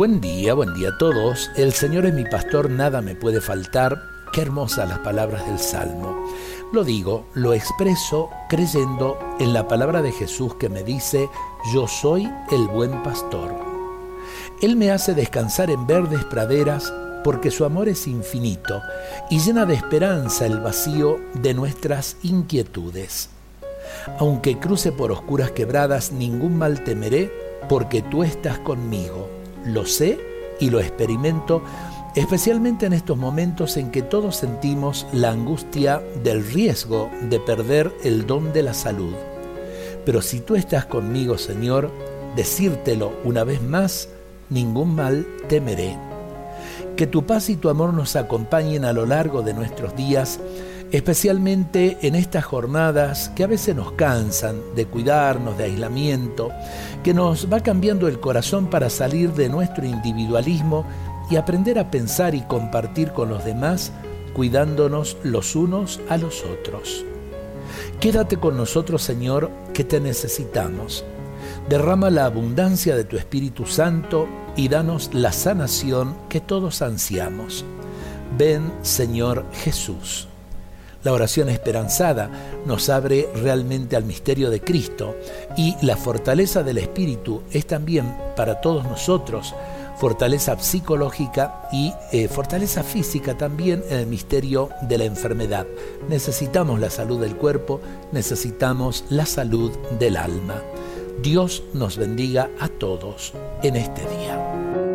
Buen día, buen día a todos. El Señor es mi pastor, nada me puede faltar. Qué hermosas las palabras del Salmo. Lo digo, lo expreso creyendo en la palabra de Jesús que me dice, yo soy el buen pastor. Él me hace descansar en verdes praderas porque su amor es infinito y llena de esperanza el vacío de nuestras inquietudes. Aunque cruce por oscuras quebradas, ningún mal temeré, porque tú estás conmigo. Lo sé y lo experimento, especialmente en estos momentos en que todos sentimos la angustia del riesgo de perder el don de la salud. Pero si tú estás conmigo, Señor, decírtelo una vez más, ningún mal temeré. Que tu paz y tu amor nos acompañen a lo largo de nuestros días, especialmente en estas jornadas que a veces nos cansan de cuidarnos, de aislamiento, que nos va cambiando el corazón para salir de nuestro individualismo y aprender a pensar y compartir con los demás, cuidándonos los unos a los otros. Quédate con nosotros, Señor, que te necesitamos. Derrama la abundancia de tu Espíritu Santo y danos la sanación que todos ansiamos. Ven, Señor Jesús. La oración esperanzada nos abre realmente al misterio de Cristo y la fortaleza del Espíritu es también para todos nosotros fortaleza psicológica y eh, fortaleza física también en el misterio de la enfermedad. Necesitamos la salud del cuerpo, necesitamos la salud del alma. Dios nos bendiga a todos en este día.